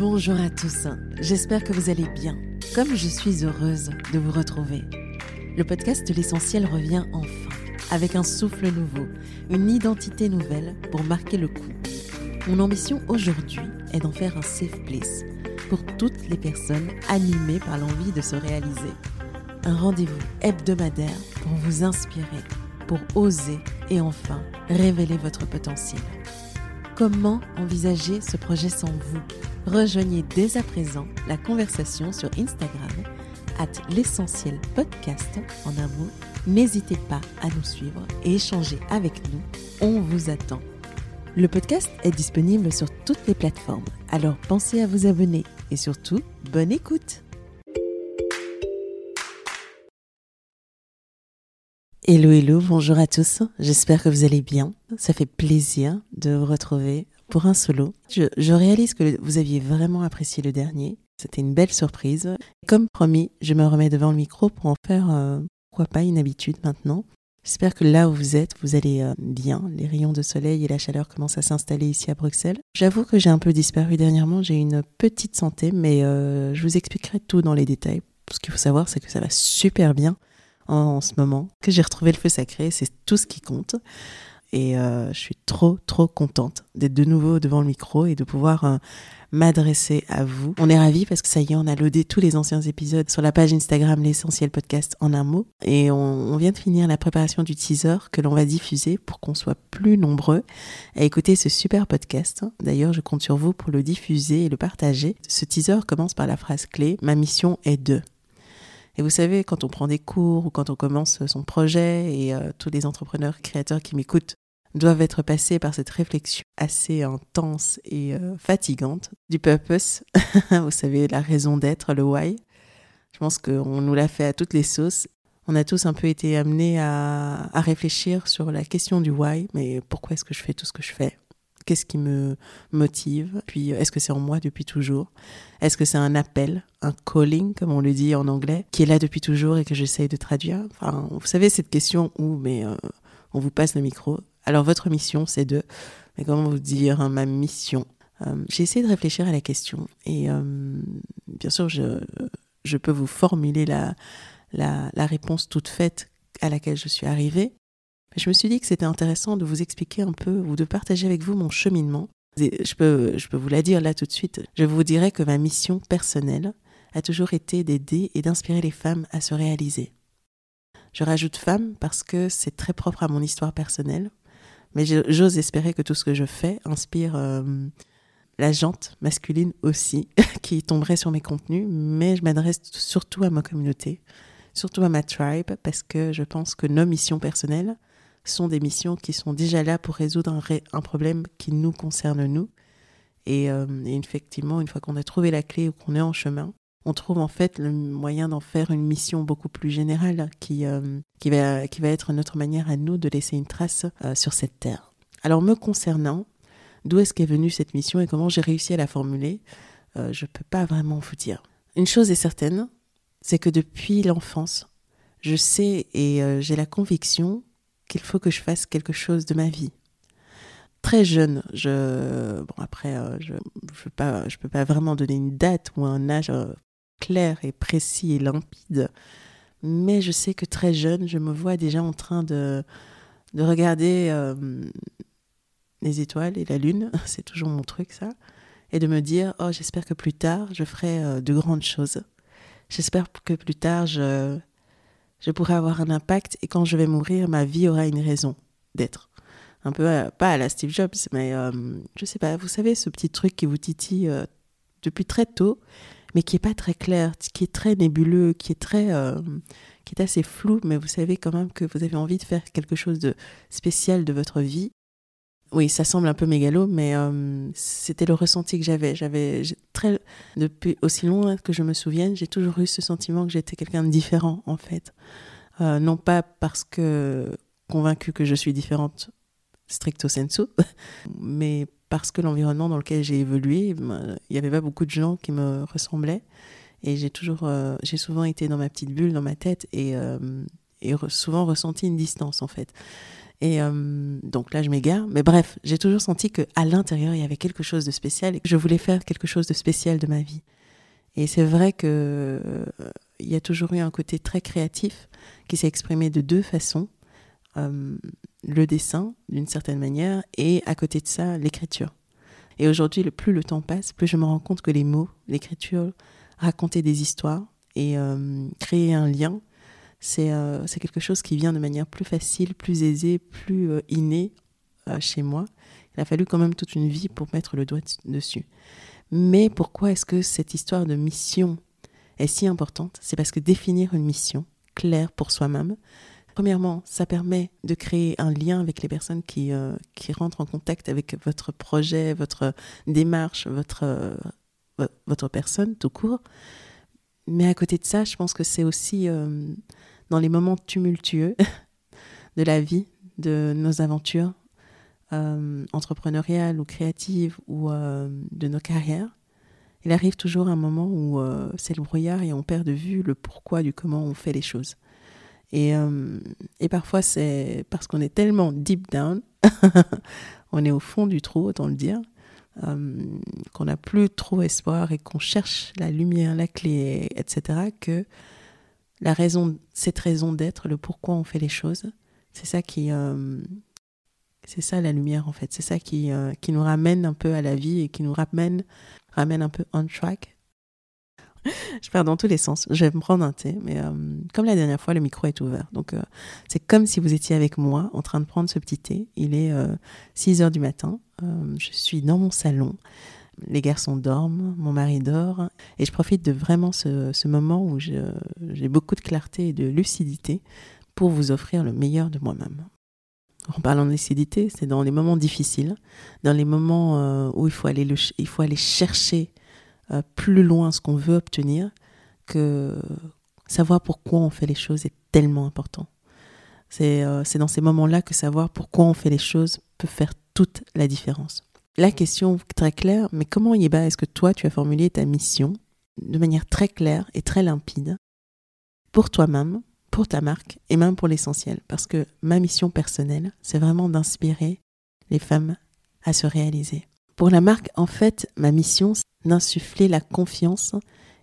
Bonjour à tous, j'espère que vous allez bien. Comme je suis heureuse de vous retrouver. Le podcast l'essentiel revient enfin, avec un souffle nouveau, une identité nouvelle pour marquer le coup. Mon ambition aujourd'hui est d'en faire un safe place pour toutes les personnes animées par l'envie de se réaliser. Un rendez-vous hebdomadaire pour vous inspirer, pour oser et enfin révéler votre potentiel. Comment envisager ce projet sans vous? Rejoignez dès à présent la conversation sur Instagram at l'essentiel podcast en un mot. N'hésitez pas à nous suivre et échanger avec nous. On vous attend. Le podcast est disponible sur toutes les plateformes, alors pensez à vous abonner et surtout, bonne écoute. Hello, hello, bonjour à tous. J'espère que vous allez bien. Ça fait plaisir de vous retrouver pour un solo. Je, réalise que vous aviez vraiment apprécié le dernier. C'était une belle surprise. Comme promis, je me remets devant le micro pour en faire, euh, pourquoi pas, une habitude maintenant. J'espère que là où vous êtes, vous allez euh, bien. Les rayons de soleil et la chaleur commencent à s'installer ici à Bruxelles. J'avoue que j'ai un peu disparu dernièrement. J'ai une petite santé, mais euh, je vous expliquerai tout dans les détails. Ce qu'il faut savoir, c'est que ça va super bien en ce moment, que j'ai retrouvé le feu sacré, c'est tout ce qui compte. Et euh, je suis trop, trop contente d'être de nouveau devant le micro et de pouvoir euh, m'adresser à vous. On est ravis parce que ça y est, on a loadé tous les anciens épisodes sur la page Instagram L'essentiel podcast en un mot. Et on, vient de finir la préparation du teaser que l'on va diffuser pour qu'on soit plus nombreux à écouter ce super podcast. D'ailleurs, je compte sur vous pour le diffuser et le partager. Ce teaser commence par la phrase clé Ma mission est de. Et vous savez, quand on prend des cours ou quand on commence son projet, et euh, tous les entrepreneurs créateurs qui m'écoutent doivent être passés par cette réflexion assez intense et euh, fatigante du purpose, vous savez, la raison d'être, le why. Je pense qu'on nous l'a fait à toutes les sauces. On a tous un peu été amenés à, à réfléchir sur la question du why, mais pourquoi est-ce que je fais tout ce que je fais? Qu'est-ce qui me motive? Puis, est-ce que c'est en moi depuis toujours? Est-ce que c'est un appel, un calling, comme on le dit en anglais, qui est là depuis toujours et que j'essaye de traduire? Enfin, vous savez, cette question où, mais euh, on vous passe le micro, alors votre mission, c'est de, mais comment vous dire, hein, ma mission? Euh, j'ai essayé de réfléchir à la question et euh, bien sûr, je, je peux vous formuler la, la, réponse toute faite à laquelle je suis arrivée. Je me suis dit que c'était intéressant de vous expliquer un peu ou de partager avec vous mon cheminement. Je peux, je peux vous la dire là tout de suite. Je vous dirais que ma mission personnelle a toujours été d'aider et d'inspirer les femmes à se réaliser. Je rajoute femme parce que c'est très propre à mon histoire personnelle. Mais j'ose espérer que tout ce que je fais inspire euh, la jante masculine aussi, qui tomberait sur mes contenus. Mais je m'adresse surtout à ma communauté, surtout à ma tribe, parce que je pense que nos missions personnelles sont des missions qui sont déjà là pour résoudre un, problème qui nous concerne nous. Et, euh, et effectivement, une fois qu'on a trouvé la clé ou qu'on est en chemin, on trouve en fait le moyen d'en faire une mission beaucoup plus générale qui, euh, qui, va, qui va être notre manière à nous de laisser une trace euh, sur cette terre. Alors me concernant, d'où est-ce qu'est venue cette mission et comment j'ai réussi à la formuler, je ne peux pas vraiment vous dire. Une chose est certaine, c'est que depuis l'enfance, je sais et j'ai la conviction qu'il faut que je fasse quelque chose de ma vie très jeune. Je, bon après, je peux, pas, je peux pas vraiment donner une date ou un âge clair et précis et limpide. Mais je sais que très jeune, je me vois déjà en train de, de regarder euh, les étoiles et la lune, c'est toujours mon truc ça, et de me dire, oh j'espère que plus tard, je ferai euh, de grandes choses. J'espère que plus tard, je, je pourrai avoir un impact et quand je vais mourir, ma vie aura une raison d'être. Un peu, euh, pas à la Steve Jobs, mais je sais pas, vous savez, ce petit truc qui vous titille depuis très tôt mais qui est pas très clair, qui est très nébuleux, qui est très, euh, qui est assez flou, mais vous savez quand même que vous avez envie de faire quelque chose de spécial de votre vie. Oui, ça semble un peu mégalo, mais euh, c'était le ressenti que j'avais. J'avais très, depuis aussi loin que je me souvienne, j'ai toujours eu ce sentiment que j'étais quelqu'un de différent en fait. Euh, non pas parce que convaincue que je suis différente stricto sensu, mais parce que l'environnement dans lequel j'ai évolué, ben, il n'y avait pas beaucoup de gens qui me ressemblaient. Et j'ai toujours, euh, j'ai souvent été dans ma petite bulle, dans ma tête, et, et souvent ressenti une distance en fait. Et donc là, je m'égare. Mais bref, j'ai toujours senti que à l'intérieur, il y avait quelque chose de spécial et que je voulais faire quelque chose de spécial de ma vie. Et c'est vrai que il y a toujours eu un côté très créatif qui s'est exprimé de deux façons. le dessin, d'une certaine manière, et à côté de ça, l'écriture. Et aujourd'hui, plus le temps passe, plus je me rends compte que les mots, l'écriture, raconter des histoires et créer un lien, euh, c'est quelque chose qui vient de manière plus facile, plus aisée, plus euh, innée euh, chez moi. Il a fallu quand même toute une vie pour mettre le doigt dessus. Mais pourquoi est-ce que cette histoire de mission est si importante? C'est parce que définir une mission claire pour soi-même, premièrement, ça permet de créer un lien avec les personnes qui, qui rentrent en contact avec votre projet, votre démarche, votre, votre personne tout court. Mais à côté de ça, je pense que c'est aussi dans les moments tumultueux de la vie, de nos aventures euh, entrepreneuriales ou créatives ou euh, de nos carrières, il arrive toujours un moment où euh, c'est le brouillard et on perd de vue le pourquoi du comment on fait les choses. Et, et parfois, c'est parce qu'on est tellement deep down, on est au fond du trou, autant le dire, qu'on n'a plus trop espoir et qu'on cherche la lumière, la clé, etc., que la raison, cette raison d'être, le pourquoi on fait les choses, c'est ça qui, euh, c'est ça la lumière en fait, c'est ça qui, euh, qui nous ramène un peu à la vie et qui nous ramène, ramène un peu on track. Je perds dans tous les sens. Je vais me prendre un thé, mais euh, comme la dernière fois, le micro est ouvert. Donc c'est comme si vous étiez avec moi en train de prendre ce petit thé. Il est 6 heures du matin. je suis dans mon salon les garçons dorment, mon mari dort, et je profite de vraiment ce, moment où j'ai beaucoup de clarté et de lucidité pour vous offrir le meilleur de moi-même. En parlant de lucidité, c'est dans les moments difficiles, dans les moments euh, où il faut aller, il faut aller chercher euh, plus loin ce qu'on veut obtenir, que savoir pourquoi on fait les choses est tellement important. C'est euh, dans ces moments-là que savoir pourquoi on fait les choses peut faire toute la différence la question très claire, mais comment Yeba est-ce que toi tu as formulé ta mission de manière très claire et très limpide pour toi-même, pour ta marque et même pour l'essentiel? Parce que ma mission personnelle, c'est vraiment d'inspirer les femmes à se réaliser. Pour la marque, en fait, ma mission, c'est d'insuffler la confiance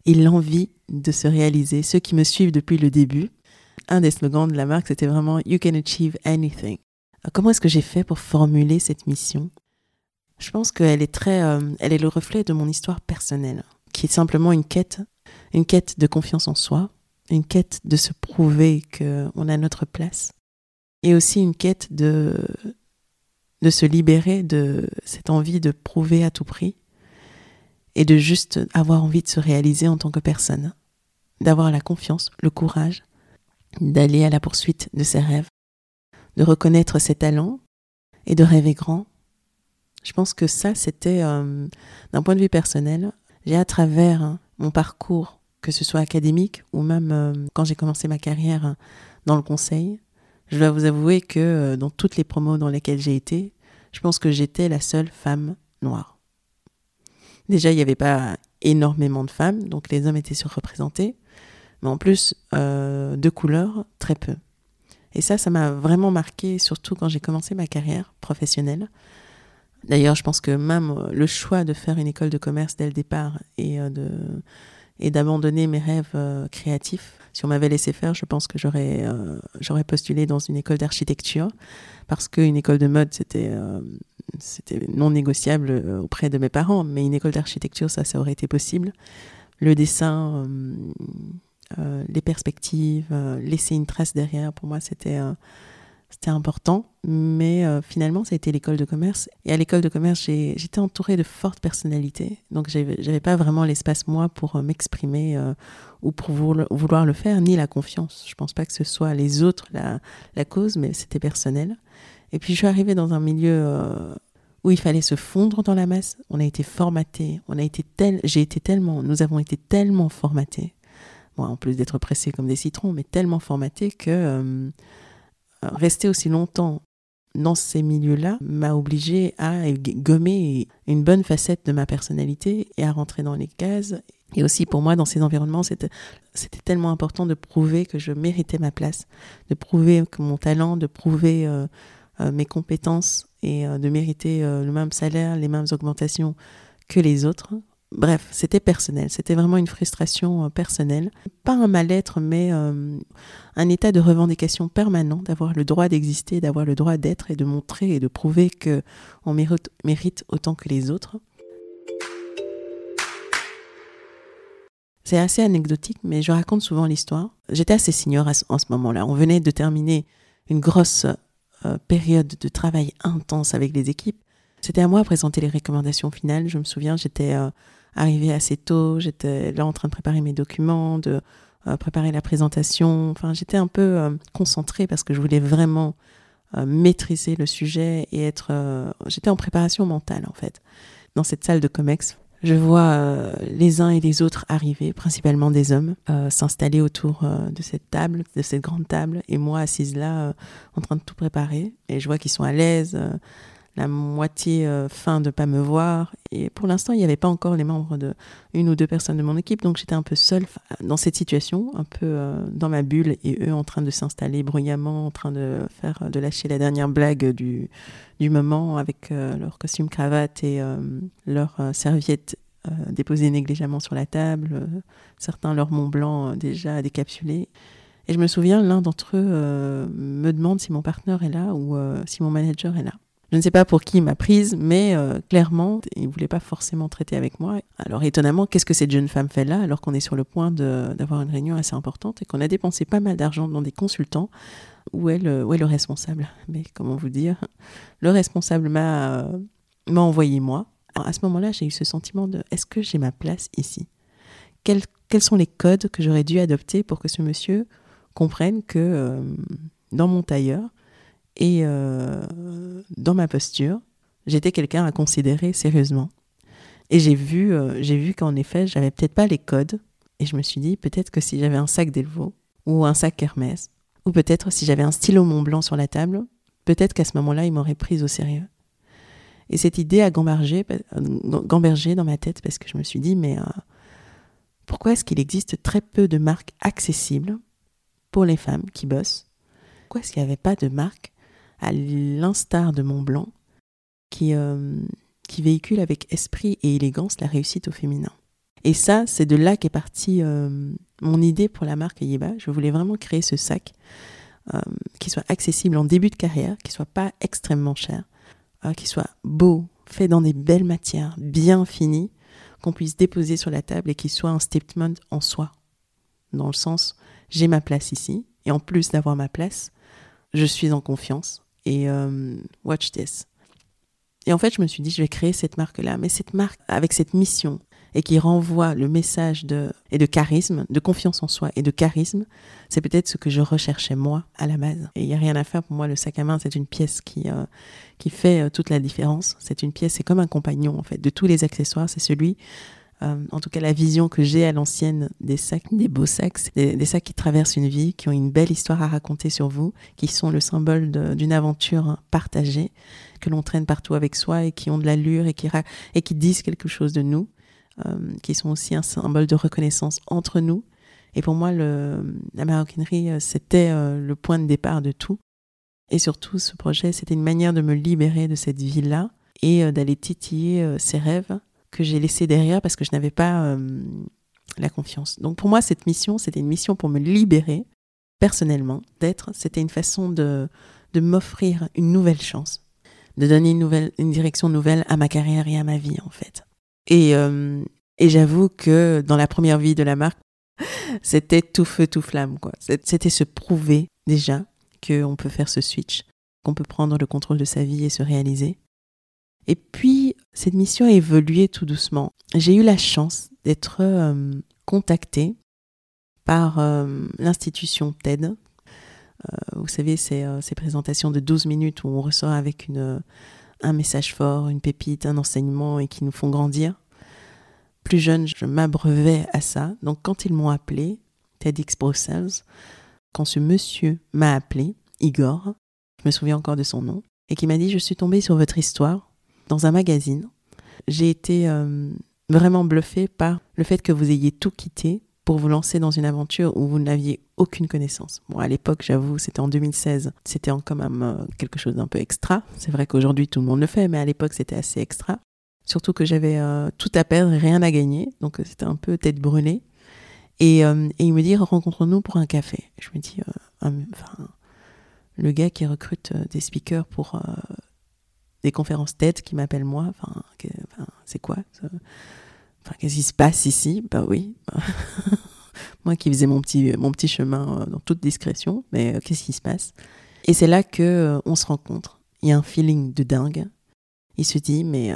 et l'envie de se réaliser. Ceux qui me suivent depuis le début, un des slogans de la marque, c'était vraiment You can achieve anything. Comment est-ce que j'ai fait pour formuler cette mission? Je pense qu'elle est très, euh, elle est le reflet de mon histoire personnelle, qui est simplement une quête, une quête de confiance en soi, une quête de se prouver qu'on a notre place, et aussi une quête de, de se libérer de cette envie de prouver à tout prix, et de juste avoir envie de se réaliser en tant que personne, d'avoir la confiance, le courage, d'aller à la poursuite de ses rêves, de reconnaître ses talents et de rêver grand je pense que ça, c'était, euh, d'un point de vue personnel, j'ai à travers hein, mon parcours, que ce soit académique ou même euh, quand j'ai commencé ma carrière hein, dans le conseil, je dois vous avouer que euh, dans toutes les promos dans lesquelles j'ai été, je pense que j'étais la seule femme noire. Déjà, il n'y avait pas énormément de femmes, donc les hommes étaient surreprésentés, mais en plus, de couleur, très peu. Et ça, ça m'a vraiment marqué, surtout quand j'ai commencé ma carrière professionnelle. D'ailleurs, je pense que même euh, le choix de faire une école de commerce dès le départ et euh, de et d'abandonner mes rêves euh, créatifs. Si on m'avait laissé faire, je pense que j'aurais j'aurais postulé dans une école d'architecture parce qu'une école de mode c'était c'était non négociable auprès de mes parents, mais une école d'architecture ça ça aurait été possible. Le dessin, les perspectives, laisser une trace derrière, pour moi c'était c'était important, mais euh, finalement, ça a été l'école de commerce. Et à l'école de commerce, j'étais entourée de fortes personnalités. Donc, j'avais pas vraiment l'espace, moi, pour euh, m'exprimer euh, ou pour vouloir le faire, ni la confiance. Je pense pas que ce soit les autres la, la cause, mais c'était personnel. Et puis, je suis arrivée dans un milieu où il fallait se fondre dans la masse. On a été formaté, on a été tel, j'ai été tellement, nous avons été tellement formatés. Bon, en plus d'être pressés comme des citrons, mais tellement formatés que rester aussi longtemps dans ces milieux-là m'a obligé à gommer une bonne facette de ma personnalité et à rentrer dans les cases. Et aussi pour moi, dans ces environnements, c'était tellement important de prouver que je méritais ma place, de prouver que mon talent, de prouver euh, mes compétences et de mériter le même salaire, les mêmes augmentations que les autres. Bref, c'était personnel, c'était vraiment une frustration euh, personnelle. Pas un mal-être, mais euh, un état de revendication permanent d'avoir le droit d'exister, d'avoir le droit d'être et de montrer et de prouver qu'on mérite, mérite autant que les autres. C'est assez anecdotique, mais je raconte souvent l'histoire. J'étais assez senior en ce moment-là. On venait de terminer une grosse euh, période de travail intense avec les équipes. C'était à moi de présenter les recommandations finales. Je me souviens, j'étais arrivé assez tôt, j'étais là en train de préparer mes documents, de euh, préparer la présentation. Enfin, j'étais un peu euh, concentrée parce que je voulais vraiment euh, maîtriser le sujet et être. j'étais en préparation mentale en fait. Dans cette salle de COMEX, je vois les uns et les autres arriver, principalement des hommes, s'installer autour de cette table, de cette grande table, et moi assise là, en train de tout préparer. Et je vois qu'ils sont à l'aise la moitié euh, fin de pas me voir. Et pour l'instant, il n'y avait pas encore les membres de une ou deux personnes de mon équipe, donc j'étais un peu seule dans cette situation, un peu euh, dans ma bulle, et eux en train de s'installer bruyamment, en train de faire, de lâcher la dernière blague du, du moment avec euh, leur costume cravate et leur serviette déposée négligemment sur la table, certains leur Mont Blanc déjà décapsulé. Et je me souviens, l'un d'entre eux me demande si mon partenaire est là ou si mon manager est là. Je ne sais pas pour qui il m'a prise, mais euh, clairement, il ne voulait pas forcément traiter avec moi. Alors étonnamment, qu'est-ce que cette jeune femme fait là alors qu'on est sur le point d'avoir une réunion assez importante et qu'on a dépensé pas mal d'argent dans des consultants? Où est, le, le responsable? Mais comment vous dire? Le responsable m'a euh, envoyé moi. à ce moment-là, j'ai eu ce sentiment de est-ce que j'ai ma place ici? Quels, quels, sont les codes que j'aurais dû adopter pour que ce monsieur comprenne que euh, dans mon tailleur, et euh, dans ma posture, j'étais quelqu'un à considérer sérieusement. Et j'ai vu, euh, j'ai vu qu'en effet, j'avais peut-être pas les codes. Et je me suis dit, peut-être que si j'avais un sac Delvaux ou un sac Hermès, ou peut-être si j'avais un stylo Mont Blanc sur la table, peut-être qu'à ce moment-là, il m'aurait prise au sérieux. Et cette idée a gambergé, gambergé dans ma tête parce que je me suis dit, mais euh, pourquoi est-ce qu'il existe très peu de marques accessibles pour les femmes qui bossent? Pourquoi est-ce qu'il n'y avait pas de marques à l'instar de Mont Blanc, qui, euh, qui véhicule avec esprit et élégance la réussite au féminin. Et ça, c'est de là qu'est partie euh, mon idée pour la marque Yeba. Je voulais vraiment créer ce sac euh, qui soit accessible en début de carrière, qui soit pas extrêmement cher, qui soit beau, fait dans des belles matières, bien fini, qu'on puisse déposer sur la table et qui soit un statement en soi. Dans le sens, j'ai ma place ici, et en plus d'avoir ma place, je suis en confiance, et euh, watch this. Et en fait, je me suis dit, je vais créer cette marque-là, mais cette marque avec cette mission et qui renvoie le message de, et de charisme, de confiance en soi et de charisme, c'est peut-être ce que je recherchais moi à la base. Et il n'y a rien à faire pour moi, le sac à main, c'est une pièce qui, euh, qui fait euh, toute la différence. C'est une pièce, c'est comme un compagnon en fait, de tous les accessoires, c'est celui euh, en tout cas, la vision que j'ai à l'ancienne des sacs, des beaux sacs, des, sacs qui traversent une vie, qui ont une belle histoire à raconter sur vous, qui sont le symbole d'une aventure partagée, que l'on traîne partout avec soi et qui ont de l'allure et qui, et qui disent quelque chose de nous, euh, qui sont aussi un symbole de reconnaissance entre nous. Et pour moi, le, la maroquinerie, euh, c'était le point de départ de tout. Et surtout, ce projet, c'était une manière de me libérer de cette vie-là et d'aller titiller ses rêves que j'ai laissé derrière parce que je n'avais pas euh, la confiance. Donc pour moi, cette mission, c'était une mission pour me libérer personnellement d'être. C'était une façon de, de m'offrir une nouvelle chance, de donner une, nouvelle, une direction nouvelle à ma carrière et à ma vie en fait. Et, euh, et j'avoue que dans la première vie de la marque, c'était tout feu, tout flamme. quoi. C'était se prouver déjà qu'on peut faire ce switch, qu'on peut prendre le contrôle de sa vie et se réaliser. Et puis, cette mission a évolué tout doucement. J'ai eu la chance d'être euh, contactée par euh, l'institution TED. Euh, vous savez, ces, présentations de 12 minutes où on ressort avec un message fort, une pépite, un enseignement et qui nous font grandir. Plus jeune, je m'abreuvais à ça. Donc, quand ils m'ont appelé, TEDx Brussels, quand ce monsieur m'a appelé, Igor, je me souviens encore de son nom, et qui m'a dit Je suis tombée sur votre histoire dans un magazine. J'ai été euh, vraiment bluffée par le fait que vous ayez tout quitté pour vous lancer dans une aventure où vous n'aviez aucune connaissance. Bon, à l'époque, j'avoue, c'était en 2016, c'était quand même euh, quelque chose d'un peu extra. C'est vrai qu'aujourd'hui, tout le monde le fait, mais à l'époque, c'était assez extra. Surtout que j'avais euh, tout à perdre et rien à gagner, donc c'était un peu tête brûlée. Et, il me dit, rencontrons-nous pour un café. Je me dis, enfin, le gars qui recrute des speakers pour des conférences tête qui m'appelle moi, enfin, c'est quoi qu'est-ce qui se passe ici? Bah oui. Moi qui faisais mon petit, mon petit chemin euh, dans toute discrétion, mais euh, qu'est-ce qui se passe? Et c'est là que euh, on se rencontre. Il y a un feeling de dingue. Il se dit, mais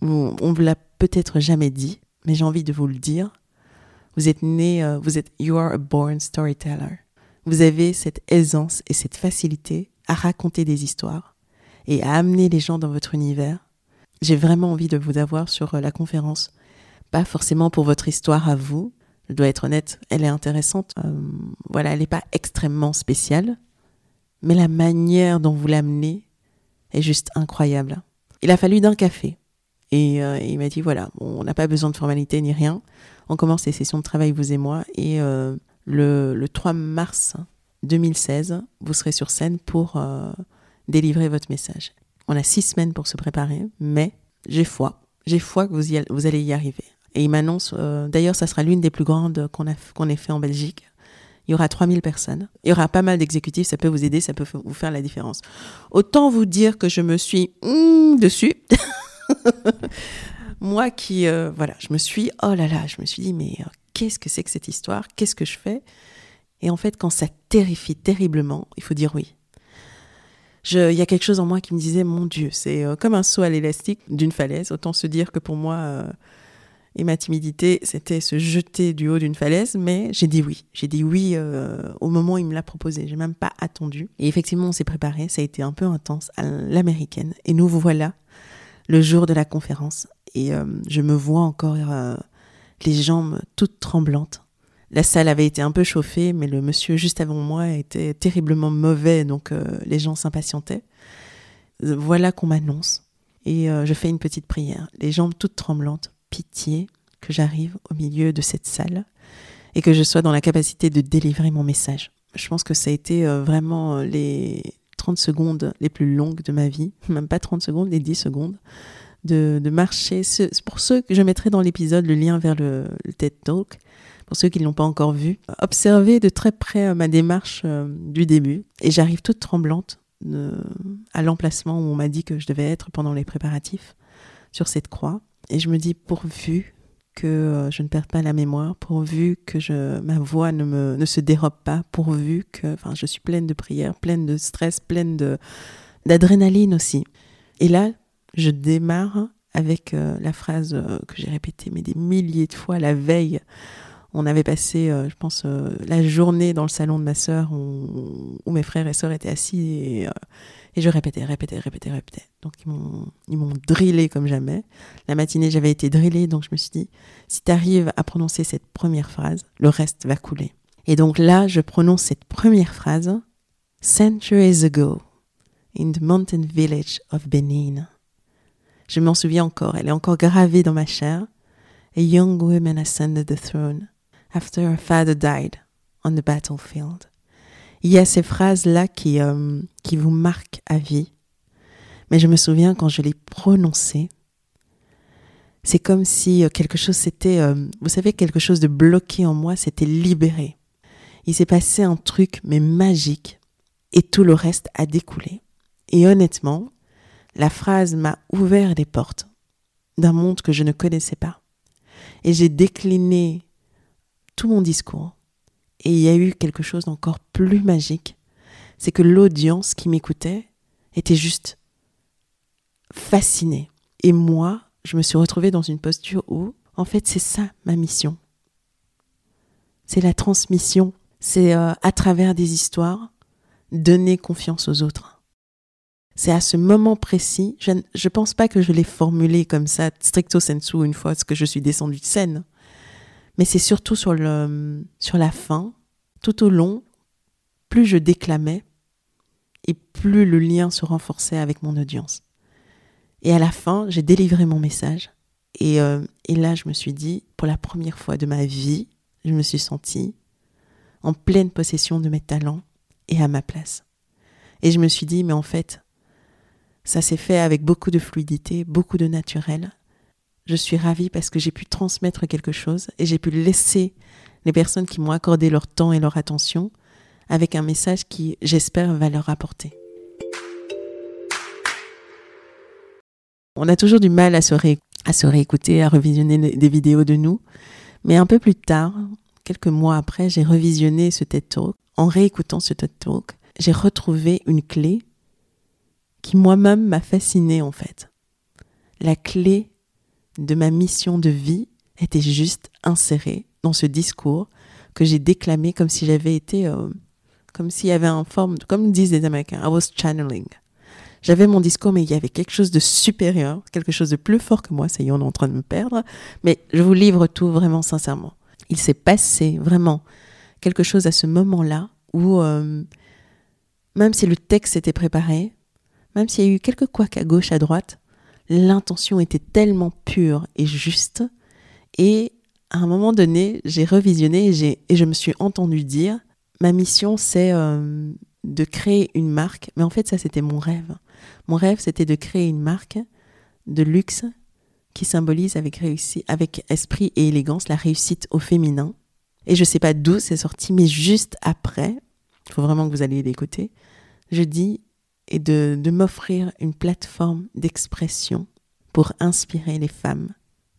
on, on vous l'a peut-être jamais dit, mais j'ai envie de vous le dire. Vous êtes né, vous êtes, you are a born storyteller. Vous avez cette aisance et cette facilité à raconter des histoires et à amener les gens dans votre univers. J'ai vraiment envie de vous avoir sur la conférence pas forcément pour votre histoire à vous. Je dois être honnête, elle est intéressante. Euh, voilà, elle n'est pas extrêmement spéciale, mais la manière dont vous l'amenez est juste incroyable. Il a fallu d'un café. Et euh, il m'a dit voilà, on n'a pas besoin de formalité ni rien. On commence les sessions de travail, vous et moi. Et euh, le, le, 3 mars 2016, vous serez sur scène pour délivrer votre message. On a six semaines pour se préparer, mais j'ai foi. J'ai foi que vous, allez y arriver. Et il m'annonce, euh, d'ailleurs, ça sera l'une des plus grandes qu'on qu'on ait fait en Belgique. Il y aura 3000 personnes. Il y aura pas mal d'exécutifs, ça peut vous aider, ça peut vous faire la différence. Autant vous dire que je me suis hmm, dessus. Moi qui, euh, voilà, je me suis, oh là là, je me suis dit, mais euh, qu'est-ce que c'est que cette histoire? Qu'est-ce que je fais? Et en fait, quand ça terrifie terriblement, il faut dire oui. Il y a quelque chose en moi qui me disait, mon Dieu, c'est comme un saut à l'élastique d'une falaise. Autant se dire que pour moi, et ma timidité, c'était se jeter du haut d'une falaise, mais j'ai dit oui. J'ai dit oui euh, au moment où il me l'a proposé. J'ai même pas attendu. Et effectivement, on s'est préparé. Ça a été un peu intense à l'américaine. Et nous voilà le jour de la conférence. Et euh, je me vois encore euh, les jambes toutes tremblantes. La salle avait été un peu chauffée, mais le monsieur juste avant moi était terriblement mauvais, donc les gens s'impatientaient. Voilà qu'on m'annonce. Et je fais une petite prière, les jambes toutes tremblantes pitié que j'arrive au milieu de cette salle et que je sois dans la capacité de délivrer mon message. Je pense que ça a été euh, vraiment euh, les 30 secondes les plus longues de ma vie, même pas 30 secondes, les 10 secondes, de, marcher. Pour ceux que je mettrai dans l'épisode le lien vers le, TED Talk, pour ceux qui ne l'ont pas encore vu, observer de très près euh, ma démarche du début. Et j'arrive toute tremblante à l'emplacement où on m'a dit que je devais être pendant les préparatifs sur cette croix. Et je me dis, pourvu que euh, je ne perde pas la mémoire, pourvu que ma voix ne, se dérobe pas, pourvu que je suis pleine de prières, pleine de stress, pleine d'adrénaline aussi. Et là, je démarre avec euh, la phrase euh, que j'ai répétée mais des milliers de fois la veille. On avait passé, je pense, la journée dans le salon de ma sœur où, mes frères et sœurs étaient assis et et je répétais, répétais, répétais, répétais. Donc ils m'ont, ils m'ont drillé comme jamais. La matinée, j'avais été drillée, donc je me suis dit, si tu arrives à prononcer cette première phrase, le reste va couler. Et donc là, je prononce cette première phrase, Centuries ago, in the mountain village of Benin. Je m'en souviens encore, elle est encore gravée dans ma chair. A young woman ascended the throne after her father died on the battlefield. Il y a ces phrases-là qui, euh, qui vous marquent à vie. Mais je me souviens quand je les prononçais, c'est comme si euh, quelque chose s'était, euh, vous savez, quelque chose de bloqué en moi s'était libéré. Il s'est passé un truc, mais magique, et tout le reste a découlé. Et honnêtement, la phrase m'a ouvert des portes d'un monde que je ne connaissais pas. Et j'ai décliné tout mon discours et il y a eu quelque chose d'encore plus magique, c'est que l'audience qui m'écoutait était juste fascinée. Et moi, je me suis retrouvée dans une posture où, en fait, c'est ça ma mission. C'est la transmission, c'est euh, à travers des histoires, donner confiance aux autres. C'est à ce moment précis, je ne pense pas que je l'ai formulé comme ça, stricto sensu, une fois que je suis descendue de scène. Mais c'est surtout sur, le, sur la fin, tout au long, plus je déclamais et plus le lien se renforçait avec mon audience. Et à la fin, j'ai délivré mon message. Et, euh, et là, je me suis dit, pour la première fois de ma vie, je me suis sentie en pleine possession de mes talents et à ma place. Et je me suis dit, mais en fait, ça s'est fait avec beaucoup de fluidité, beaucoup de naturel. Je suis ravie parce que j'ai pu transmettre quelque chose et j'ai pu laisser les personnes qui m'ont accordé leur temps et leur attention avec un message qui, j'espère, va leur apporter. On a toujours du mal à se, à se réécouter, à revisionner des vidéos de nous. Mais un peu plus tard, quelques mois après, j'ai revisionné ce TED Talk. En réécoutant ce TED Talk, j'ai retrouvé une clé qui moi-même m'a fascinée en fait. La clé de ma mission de vie était juste insérée dans ce discours que j'ai déclamé comme si j'avais été, euh, comme s'il y avait un forme, comme disent les Américains, I was channeling. J'avais mon discours, mais il y avait quelque chose de supérieur, quelque chose de plus fort que moi. Ça y est, on est en train de me perdre. Mais je vous livre tout vraiment sincèrement. Il s'est passé vraiment quelque chose à ce moment-là où, euh, même si le texte était préparé, même s'il y a eu quelques couacs à gauche, à droite, l'intention était tellement pure et juste. Et à un moment donné, j'ai revisionné et, et, je me suis entendu dire, ma mission, c'est euh, de créer une marque. Mais en fait, ça, c'était mon rêve. Mon rêve, c'était de créer une marque de luxe qui symbolise avec, avec esprit et élégance la réussite au féminin. Et je ne sais pas d'où c'est sorti, mais juste après, il faut vraiment que vous alliez l'écouter, je dis et de, m'offrir une plateforme d'expression pour inspirer les femmes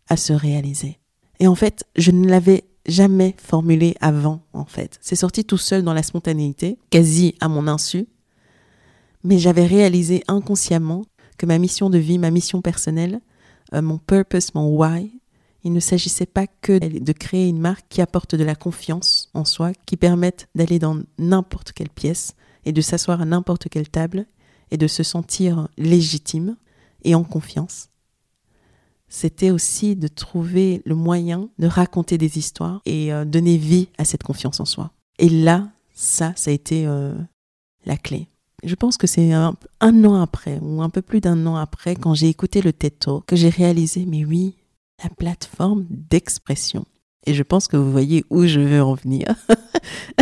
à se réaliser. Et en fait, je ne l'avais jamais formulé avant, en fait. C'est sorti tout seul dans la spontanéité, quasi à mon insu. Mais j'avais réalisé inconsciemment que ma mission de vie, ma mission personnelle, euh, mon purpose, mon why, il ne s'agissait pas que de créer une marque qui apporte de la confiance en soi, qui permette d'aller dans n'importe quelle pièce et de s'asseoir à n'importe quelle table de se sentir légitime et en confiance. C'était aussi de trouver le moyen de raconter des histoires et euh, donner vie à cette confiance en soi. Et là, ça, ça a été euh, la clé. Je pense que c'est un, an après, ou un peu plus d'un an après, quand j'ai écouté le TED que j'ai réalisé, mais oui, la plateforme d'expression. Et je pense que vous voyez où je veux en venir.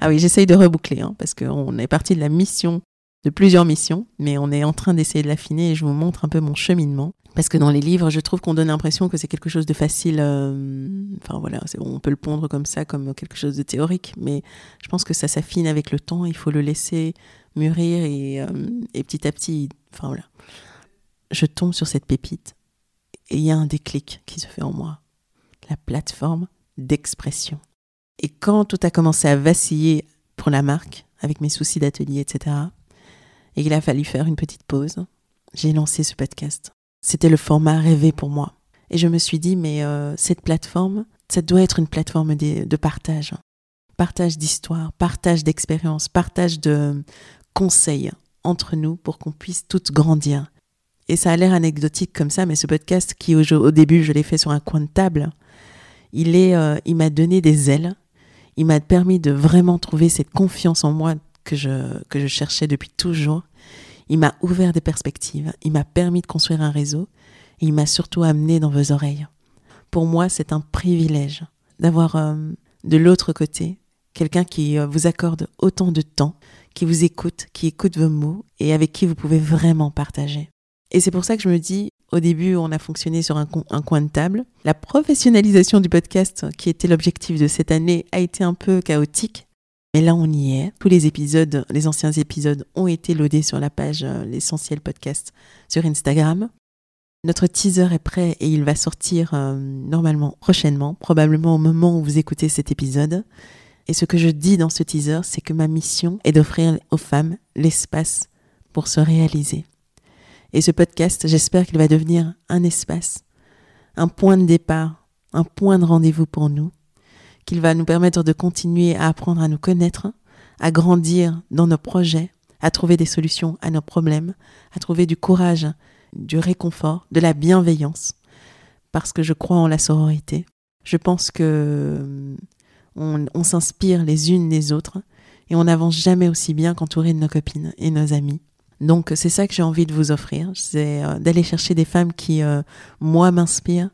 ah oui, j'essaye de reboucler, hein, parce qu'on est parti de la mission de plusieurs missions, mais on est en train d'essayer de l'affiner et je vous montre un peu mon cheminement. Parce que dans les livres, je trouve qu'on donne l'impression que c'est quelque chose de facile. Euh, enfin voilà, on peut le pondre comme ça, comme quelque chose de théorique, mais je pense que ça s'affine avec le temps. Il faut le laisser mûrir et, euh, et petit à petit, enfin voilà. Je tombe sur cette pépite et il y a un déclic qui se fait en moi. La plateforme d'expression. Et quand tout a commencé à vaciller pour la marque, avec mes soucis d'atelier, etc., et qu'il a fallu faire une petite pause, j'ai lancé ce podcast. C'était le format rêvé pour moi. Et je me suis dit, mais euh, cette plateforme, ça doit être une plateforme de, partage. Partage d'histoire, partage d'expérience, partage de conseils entre nous pour qu'on puisse toutes grandir. Et ça a l'air anecdotique comme ça, mais ce podcast qui au, au début je l'ai fait sur un coin de table, il euh, il m'a donné des ailes. Il m'a permis de vraiment trouver cette confiance en moi que je, que je cherchais depuis toujours. Il m'a ouvert des perspectives, il m'a permis de construire un réseau et il m'a surtout amené dans vos oreilles. Pour moi, c'est un privilège d'avoir euh, de l'autre côté quelqu'un qui euh, vous accorde autant de temps, qui vous écoute, qui écoute vos mots et avec qui vous pouvez vraiment partager. Et c'est pour ça que je me dis, au début, on a fonctionné sur un, un, coin de table. La professionnalisation du podcast, qui était l'objectif de cette année, a été un peu chaotique mais là, on y est. Tous les épisodes, les anciens épisodes ont été loadés sur la page euh, L'essentiel podcast sur Instagram. Notre teaser est prêt et il va sortir euh, normalement prochainement, probablement au moment où vous écoutez cet épisode. Et ce que je dis dans ce teaser, c'est que ma mission est d'offrir aux femmes l'espace pour se réaliser. Et ce podcast, j'espère qu'il va devenir un espace, un point de départ, un point de rendez-vous pour nous, qu'il va nous permettre de continuer à apprendre à nous connaître, à grandir dans nos projets, à trouver des solutions à nos problèmes, à trouver du courage, du réconfort, de la bienveillance, parce que je crois en la sororité. Je pense que euh, on, s'inspire les unes les autres et on n'avance jamais aussi bien qu'entouré de nos copines et nos amis. Donc c'est ça que j'ai envie de vous offrir, c'est euh, d'aller chercher des femmes qui, euh, moi, m'inspirent,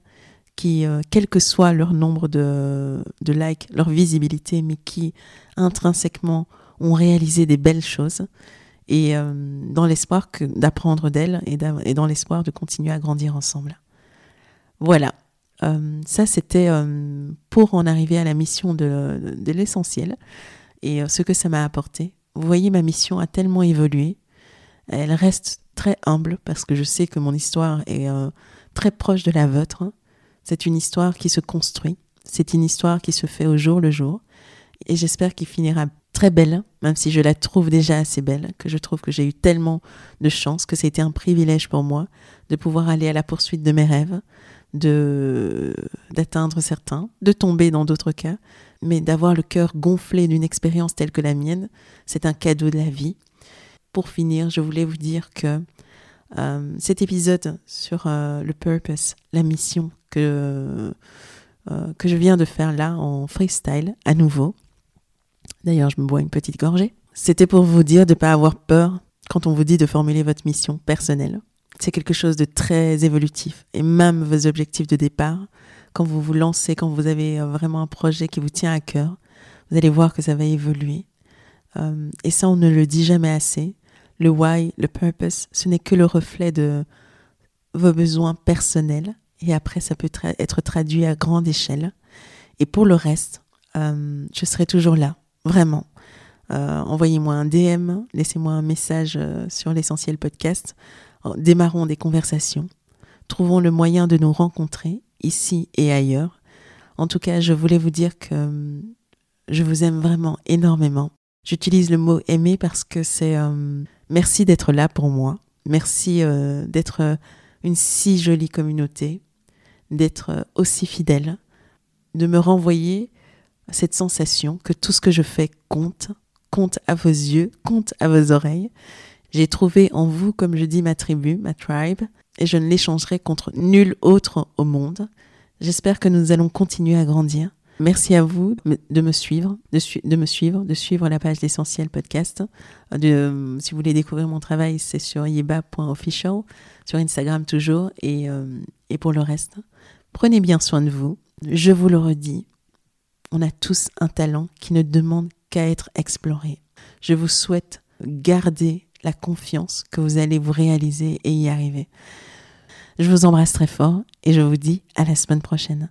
qui, euh, quel que soit leur nombre de, likes, leur visibilité, mais qui intrinsèquement ont réalisé des belles choses et euh, dans l'espoir d'apprendre d'elles et, dans l'espoir de continuer à grandir ensemble. Voilà, euh, ça c'était pour en arriver à la mission de l'essentiel et ce que ça m'a apporté. Vous voyez, ma mission a tellement évolué. Elle reste très humble parce que je sais que mon histoire est très proche de la vôtre. C'est une histoire qui se construit, c'est une histoire qui se fait au jour le jour, et j'espère qu'il finira très belle, même si je la trouve déjà assez belle, que je trouve que j'ai eu tellement de chance, que c'était un privilège pour moi de pouvoir aller à la poursuite de mes rêves, de d'atteindre certains, de tomber dans d'autres cas, mais d'avoir le cœur gonflé d'une expérience telle que la mienne, c'est un cadeau de la vie. Pour finir, je voulais vous dire que euh, cet épisode sur euh, le purpose, la mission que, euh, que je viens de faire là en freestyle à nouveau. D'ailleurs, je me bois une petite gorgée. C'était pour vous dire de ne pas avoir peur quand on vous dit de formuler votre mission personnelle. C'est quelque chose de très évolutif. Et même vos objectifs de départ, quand vous vous lancez, quand vous avez vraiment un projet qui vous tient à cœur, vous allez voir que ça va évoluer. et ça, on ne le dit jamais assez. Le why, le purpose, ce n'est que le reflet de vos besoins personnels. Et après, ça peut être traduit à grande échelle. Et pour le reste, euh, je serai toujours là, vraiment. Euh, envoyez-moi un DM, laissez-moi un message euh, sur l'essentiel podcast. Démarrons des conversations. Trouvons le moyen de nous rencontrer ici et ailleurs. En tout cas, je voulais vous dire que je vous aime vraiment énormément. J'utilise le mot aimer parce que c'est Merci d'être là pour moi. Merci euh, d'être euh, une si jolie communauté, d'être euh, aussi fidèle, de me renvoyer cette sensation que tout ce que je fais compte, compte à vos yeux, compte à vos oreilles. J'ai trouvé en vous, comme je dis, ma tribu, ma tribe, et je ne l'échangerai contre nul autre au monde. J'espère que nous allons continuer à grandir Merci à vous de me suivre, de, me suivre, de suivre la page d'Essentiel Podcast. Si vous voulez découvrir mon travail, c'est sur yeba.official, sur Instagram toujours. Euh, et pour le reste, prenez bien soin de vous. Je vous le redis, on a tous un talent qui ne demande qu'à être exploré. Je vous souhaite garder la confiance que vous allez vous réaliser et y arriver. Je vous embrasse très fort et je vous dis à la semaine prochaine.